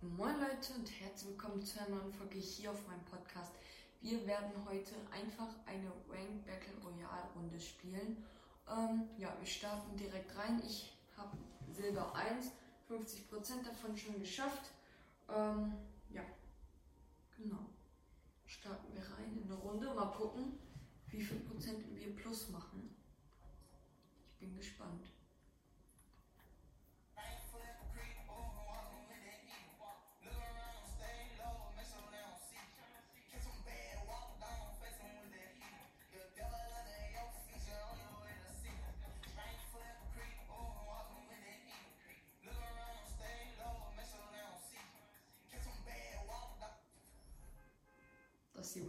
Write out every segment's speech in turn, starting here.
Moin Leute und herzlich willkommen zu einer neuen Folge hier auf meinem Podcast. Wir werden heute einfach eine Rank Battle Royale Runde spielen. Ähm, ja, wir starten direkt rein. Ich habe Silber 1, 50% davon schon geschafft. Ähm, ja, genau. Starten wir rein in eine Runde. Mal gucken, wie viel Prozent wir plus machen. Ich bin gespannt.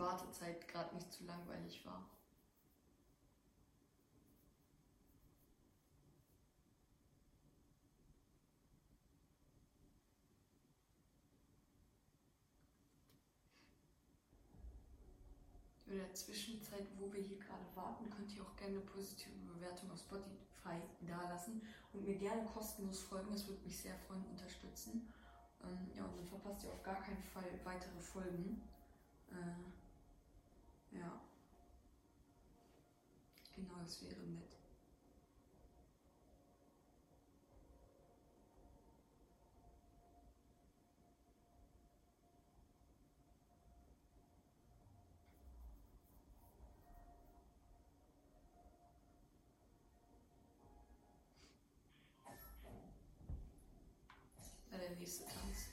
Wartezeit gerade nicht zu langweilig war. In der Zwischenzeit, wo wir hier gerade warten, könnt ihr auch gerne eine positive Bewertung auf Spotify dalassen und mir gerne kostenlos folgen. Das würde mich sehr freuen, unterstützen. Ähm, ja, und dann verpasst ihr auf gar keinen Fall weitere Folgen. Äh, ja. Genau, das wäre nett. Der nächste Tanz.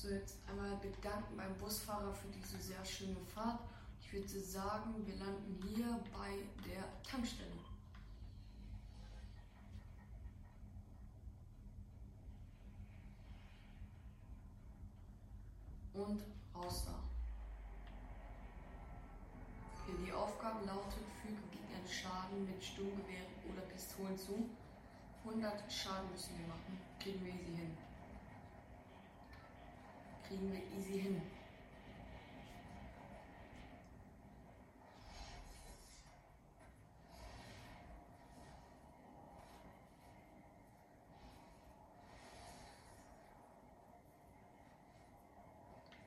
So, jetzt einmal bedanken beim Busfahrer für diese sehr schöne Fahrt. Ich würde sagen, wir landen hier bei der Tankstelle. Und raus da. Okay, die Aufgabe lautet, füge Gegnern Schaden mit Sturmgewehren oder Pistolen zu. 100 Schaden müssen wir machen. Kriegen wir easy hin kriegen wir easy hin.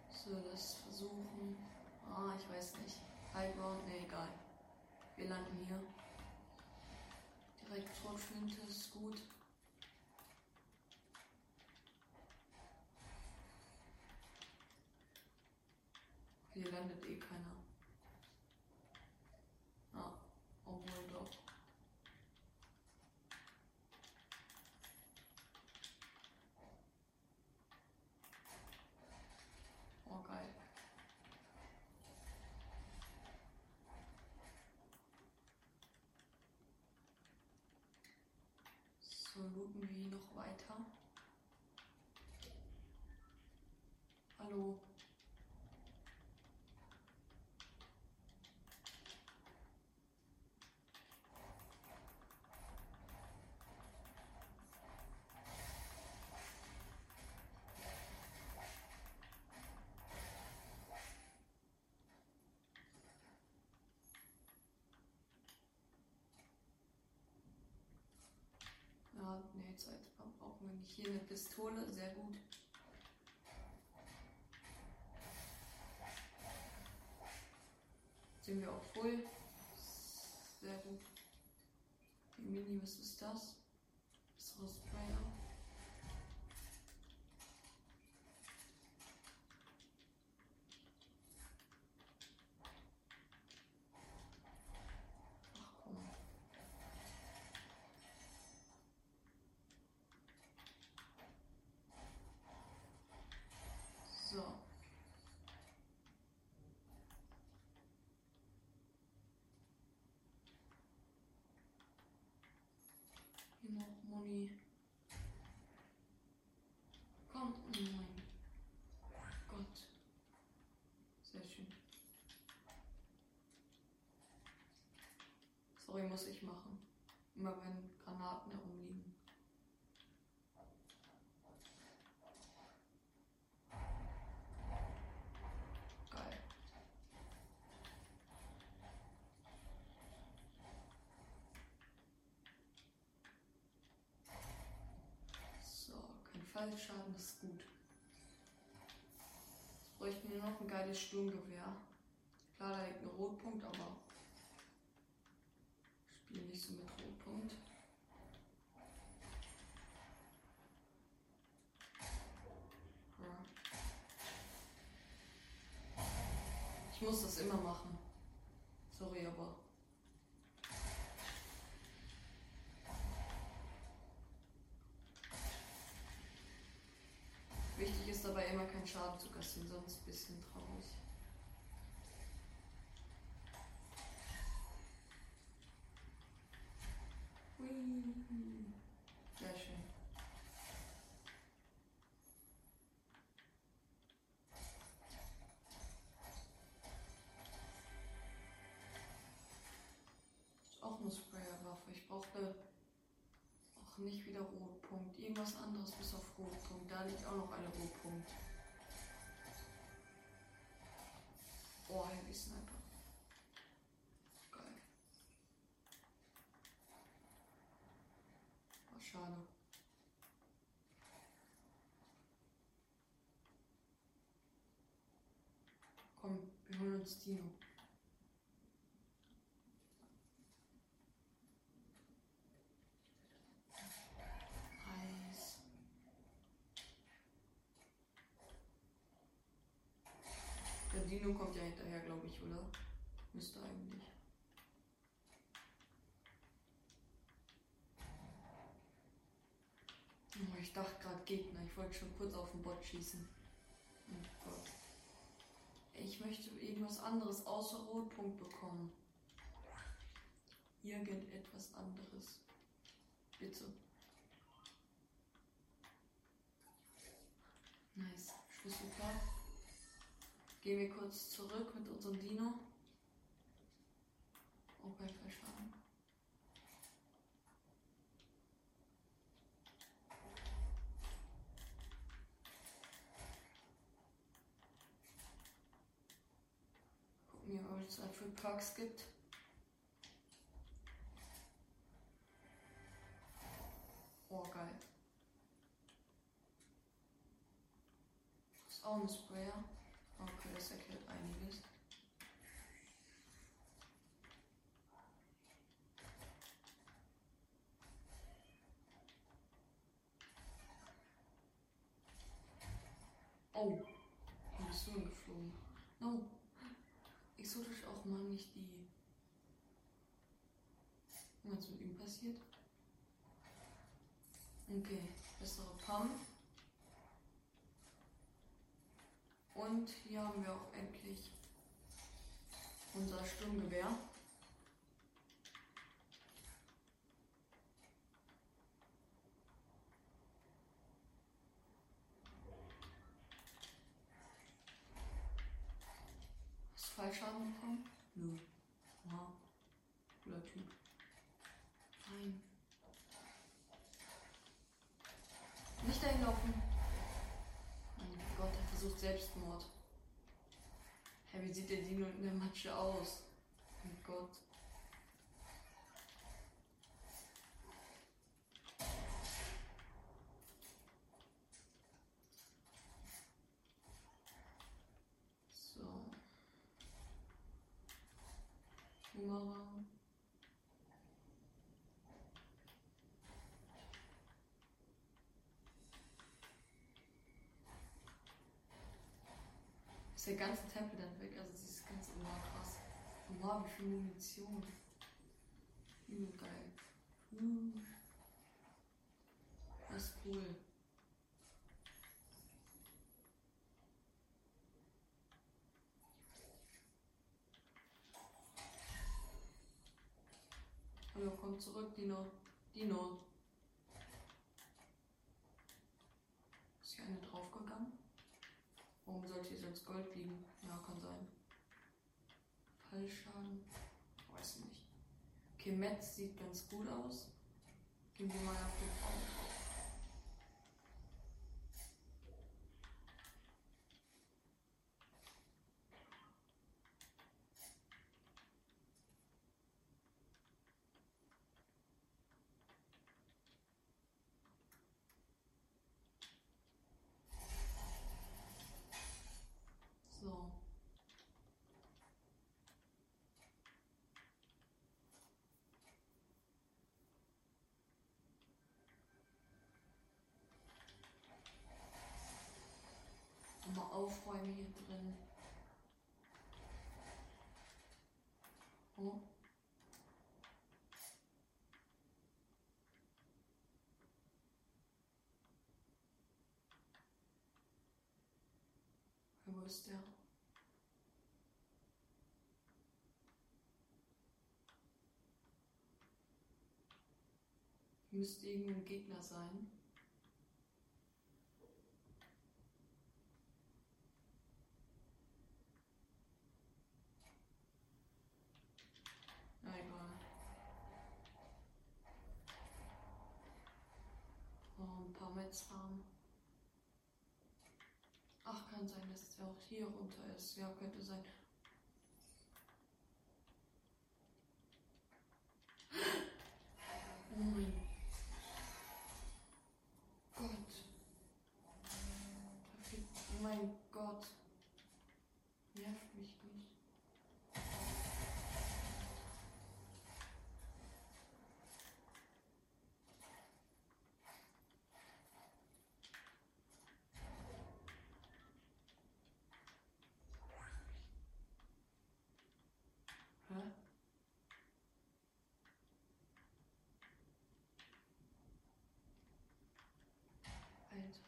So, das versuchen. Ah, ich weiß nicht. Ground, ne, egal. Wir landen hier. Direkt Torflinte ist gut. Hier landet eh keiner. Ah, obwohl doch. Oh, geil. So, looten wir noch weiter. Ja, nee, Zeitpump brauchen wir nicht. Hier eine Pistole, sehr gut. Sind wir auch voll. Sehr gut. Die Mini, was ist das? Besseres Sprayer. Ach komm. So. Hier noch Moni. Komm, oh mein Gott. Sehr schön. So, Sorry, muss ich machen. Immer wenn Granaten herumliegen. 30 Schaden ist gut. Jetzt bräuchte mir noch ein geiles Sturmgewehr. Klar, da liegt ein Rotpunkt, aber ich spiele nicht so mit Rotpunkt. Ich muss das immer machen. Sorry, aber. Zu kassieren, sonst ein bisschen traurig. Hui. Sehr schön. Auch eine Sprayerwaffe. Ich brauche auch nicht wieder Rotpunkt. Irgendwas anderes bis auf Rotpunkt. Da liegt auch noch eine Rotpunkt. Schade. Komm, wir holen uns Dino. Der Dino kommt ja hinterher, glaube ich, oder? Müsste eigentlich. Oh, ich dachte gerade Gegner. Ich wollte schon kurz auf den Bot schießen. Oh Gott. Ich möchte irgendwas anderes außer Rotpunkt bekommen. Irgendetwas anderes. Bitte. Nice. Schlüsselplan. Gehen wir kurz zurück mit unserem Dino. Oh, bei Schaden. Gucken für Perks gibt. Oh, geil. Das ist auch ein Sprayer. Okay, das erklärt einiges. Oh, Auch mal nicht die. Was mit ihm passiert? Okay, bessere Pump. Und hier haben wir auch endlich unser Sturmgewehr. Hast du Fallschaden bekommen? Nö. Wow. Cooler Typ. Nein. Nicht dahin laufen. Mein Gott, er versucht Selbstmord. Hä, wie sieht der Dino in der Matsche aus? Mein Gott. So. Boomerang. Ist der ganze Tempel dann weg? Also dieses ganze oh, krass. Wow, wie viel Munition. Übel geil. Das ist cool. Hallo, komm zurück, Dino. Dino. Ist hier eine draufgegangen? Warum Gold liegen? Ja, kann sein. Fallschaden? Weiß nicht. Okay, Metz sieht ganz gut aus. Gehen wir mal auf den Baum drauf. So. Mal aufräumen hier drin. Oh. Wo ist der? Müsste irgendein Gegner sein. Na egal. Haben. Ach, kann sein, dass er auch hier runter ist. Ja, könnte sein. Oh mein Gott. Da fehlt, oh mein Gott. Nervt mich nicht. Hä? Alter.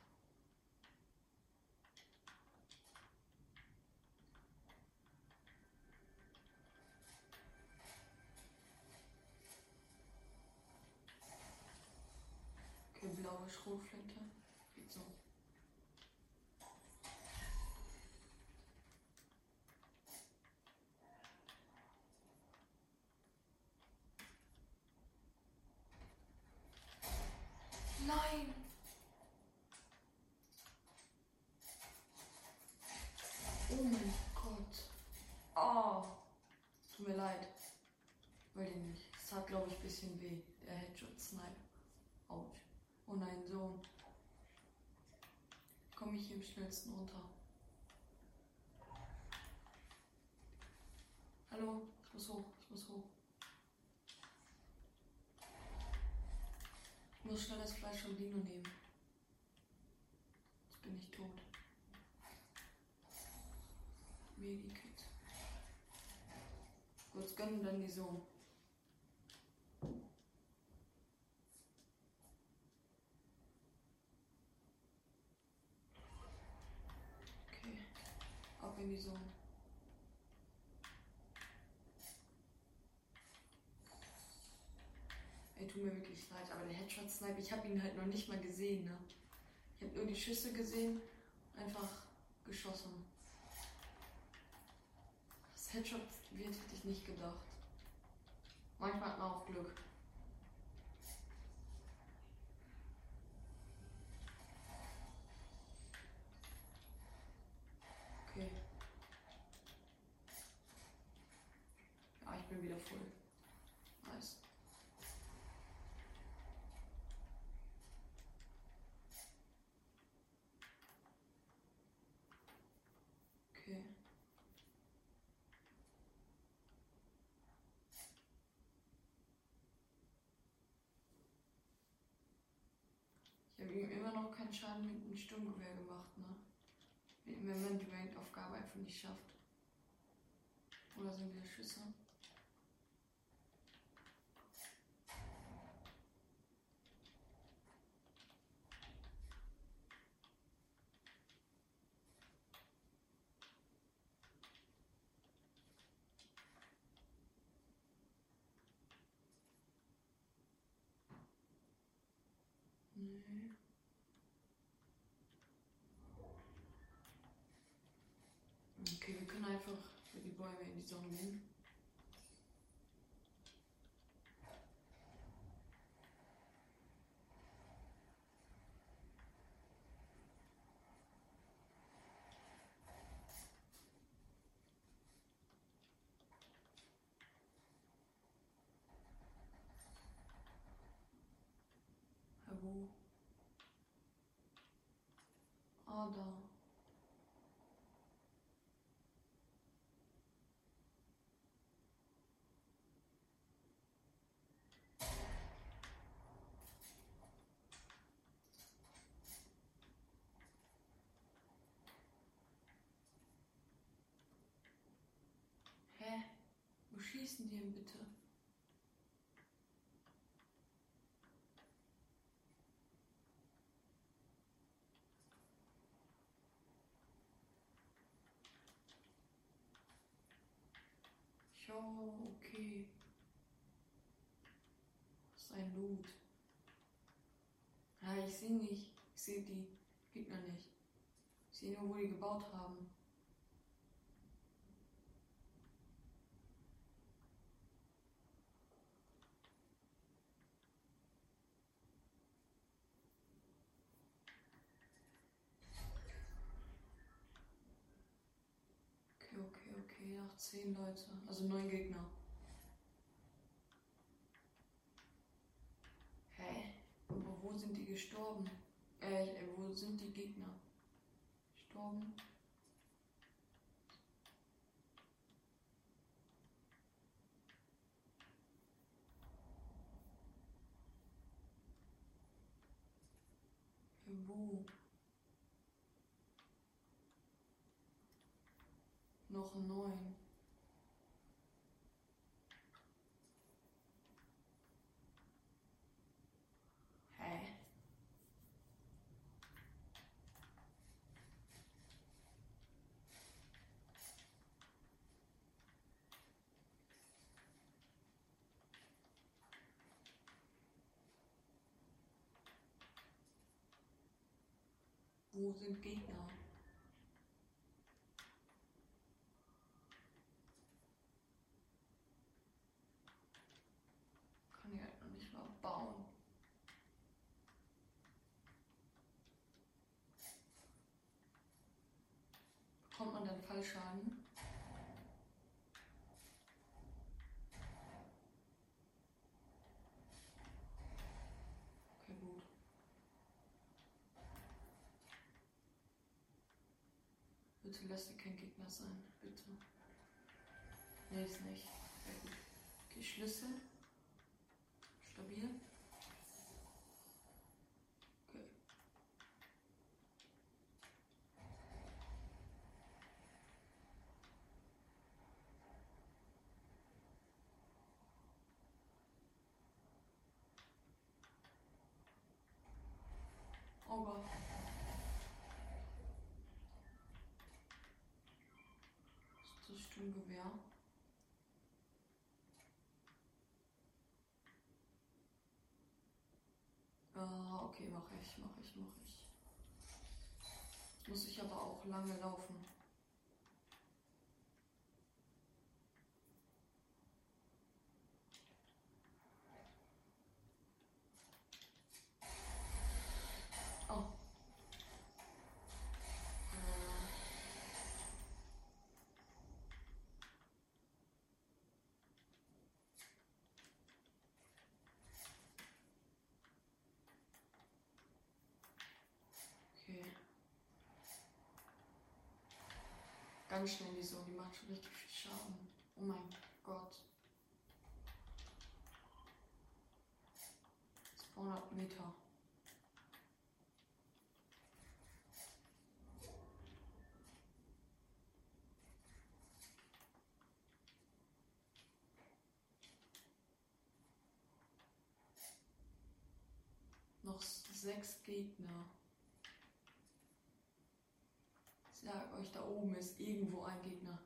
Okay, blaue Schrotflinte. Geht so. Nein! Oh mein Gott. Oh. Tut mir leid. Wollte ich nicht. Es hat, glaube ich, ein bisschen weh. Der Headshot Snipe. Autsch. Oh nein, so. Komme ich hier am schnellsten runter. Hallo? Ich muss hoch. Ich muss hoch. Ich muss schnell das Fleisch von Dino nehmen. Jetzt bin ich tot. Medikit. Kurz gönnen, dann die Sohn. Okay. Sohn. Ey, tut mir wirklich leid, aber der Headshot Snipe, ich habe ihn halt noch nicht mal gesehen, ne? Ich habe nur die Schüsse gesehen, einfach geschossen. Das Headshot wird, hätte ich nicht gedacht. Manchmal hat man auch Glück. Okay. Ja, ich bin wieder voll. Nice. Okay. Ich habe ihm immer noch keinen Schaden mit dem Sturmgewehr gemacht, ne? Wenn man die Rank-Aufgabe einfach nicht schafft. Oder sind wieder Schüsse? Nee. quand même à 8 ans de mine. Wo schießen die denn bitte? Jo, okay. Das ist ein Loot. Ja, ich sehe nicht. Ich sehe die Gegner nicht. Ich sehe nur, wo die gebaut haben. Okay, okay. Noch zehn Leute. Also neun Gegner. Hä? Aber wo sind die gestorben? Äh, wo sind die Gegner? Gestorben? Äh, Wo? Noch neun. Wo sind Gegner? Kann ich halt noch nicht mal bauen. Bekommt man dann Fallschaden? Okay, gut. Bitte lass dir kein Gegner sein. Bitte. Nee, ist nicht. Okay, gut. Okay, Schlüssel. Stabil. Okay. Oh Gott. Ist das Sturmgewehr? Ah, okay, mache ich, mache ich, mache ich. Muss ich aber auch lange laufen. Oh. Äh. Okay. Ganz schnell die so, die macht schon richtig viel Schaden. Oh mein Gott. 200 Meter. Noch sechs Gegner. Ich sag euch, da oben ist irgendwo ein Gegner.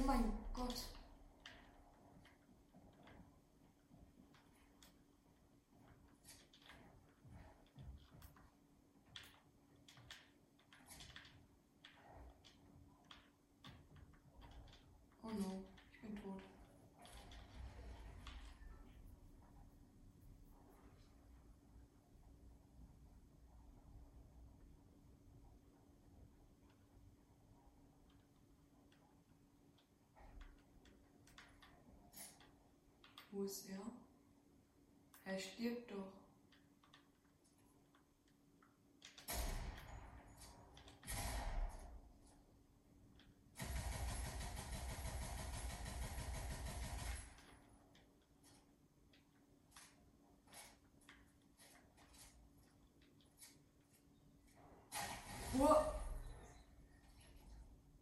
Oh mein Gott. Oh no, ich bin tot. Wo ist er? Stirbt doch.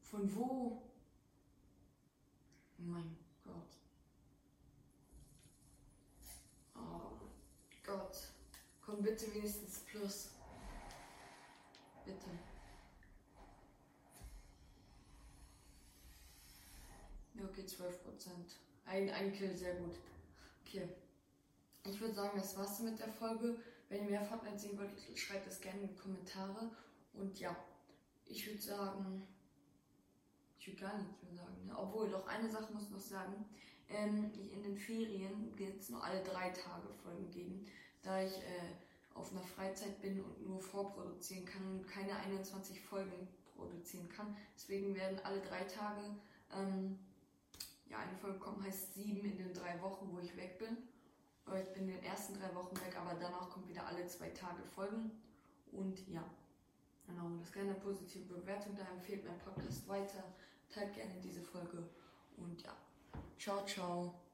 Von wo? Mein Gott. Oh Gott. Komm bitte wenigstens Plus. Bitte. Okay, 12 Prozent. Ein, ein Kill, sehr gut. Okay. Ich würde sagen, das war's mit der Folge. Wenn ihr mehr Fortnite sehen wollt, schreibt es gerne in die Kommentare. Und ja, ich würde sagen, ich würde gar nichts mehr sagen. Ne? Obwohl, doch eine Sache muss ich noch sagen. Ähm, in den Ferien wird es nur alle drei Tage Folgen geben, da ich äh, auf einer Freizeit bin und nur vorproduzieren kann und keine 21 Folgen produzieren kann. Deswegen werden alle drei Tage ähm, ja, eine Folge kommen, heißt sieben in den drei Wochen, wo ich weg bin. Ich bin in den ersten drei Wochen weg, aber danach kommt wieder alle zwei Tage Folgen. Und ja, genau, lasst gerne eine positive Bewertung da, empfehlt meinen Podcast weiter, teilt gerne diese Folge und ja, ciao, ciao.